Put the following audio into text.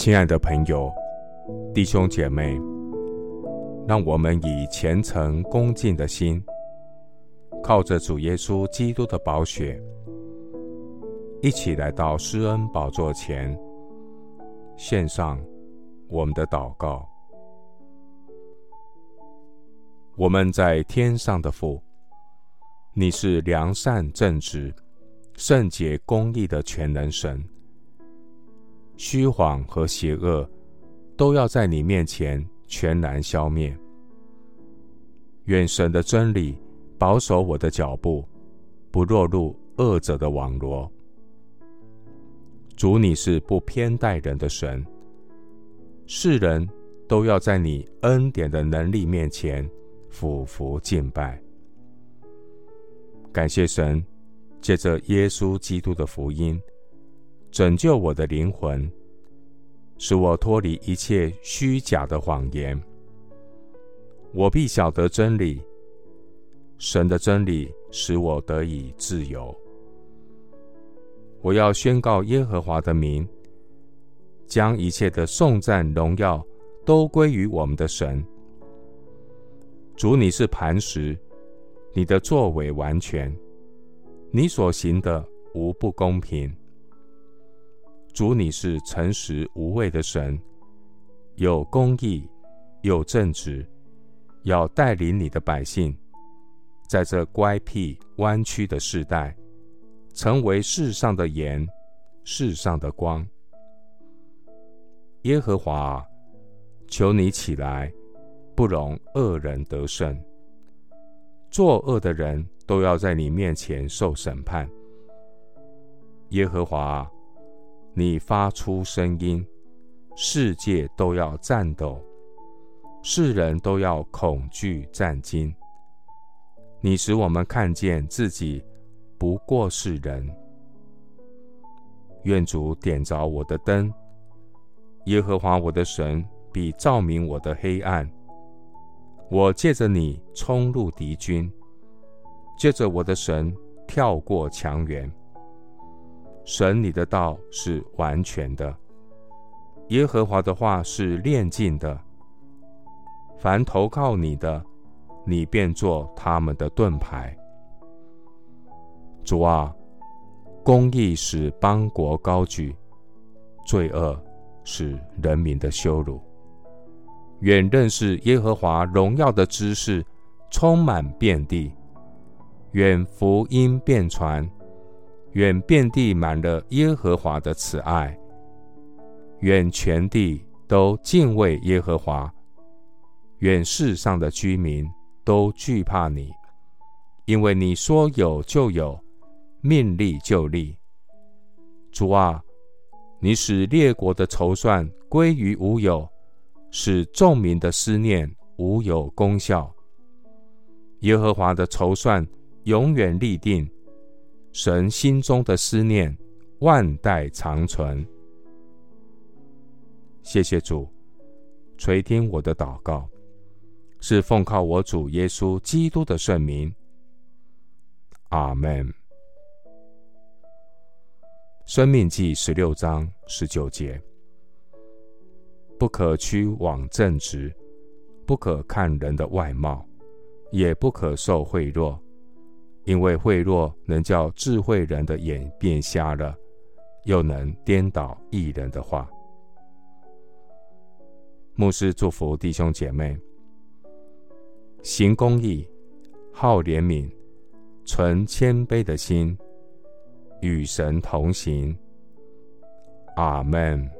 亲爱的朋友、弟兄姐妹，让我们以虔诚恭敬的心，靠着主耶稣基督的宝血，一起来到施恩宝座前，献上我们的祷告。我们在天上的父，你是良善正直、圣洁公义的全能神。虚谎和邪恶都要在你面前全然消灭。愿神的真理保守我的脚步，不落入恶者的网罗。主，你是不偏待人的神，世人都要在你恩典的能力面前俯伏敬拜。感谢神，借着耶稣基督的福音。拯救我的灵魂，使我脱离一切虚假的谎言。我必晓得真理，神的真理使我得以自由。我要宣告耶和华的名，将一切的颂赞荣耀都归于我们的神。主，你是磐石，你的作为完全，你所行的无不公平。主，你是诚实无畏的神，有公义，有正直，要带领你的百姓，在这乖僻弯曲的世代，成为世上的盐，世上的光。耶和华，求你起来，不容恶人得胜。作恶的人都要在你面前受审判。耶和华。你发出声音，世界都要颤抖，世人都要恐惧战惊。你使我们看见自己不过是人。愿主点着我的灯，耶和华我的神必照明我的黑暗。我借着你冲入敌军，借着我的神跳过墙垣。神，你的道是完全的；耶和华的话是炼净的。凡投靠你的，你便做他们的盾牌。主啊，公义使邦国高举，罪恶是人民的羞辱。愿认识耶和华荣耀的知识充满遍地，愿福音遍传。愿遍地满了耶和华的慈爱，愿全地都敬畏耶和华，愿世上的居民都惧怕你，因为你说有就有，命立就立。主啊，你使列国的筹算归于无有，使众民的思念无有功效。耶和华的筹算永远立定。神心中的思念，万代长存。谢谢主垂听我的祷告，是奉靠我主耶稣基督的圣名。阿门。生命记十六章十九节：不可屈枉正直，不可看人的外貌，也不可受贿赂。因为贿赂能叫智慧人的眼变瞎了，又能颠倒义人的话。牧师祝福弟兄姐妹，行公义，好怜悯，存谦卑的心，与神同行。阿门。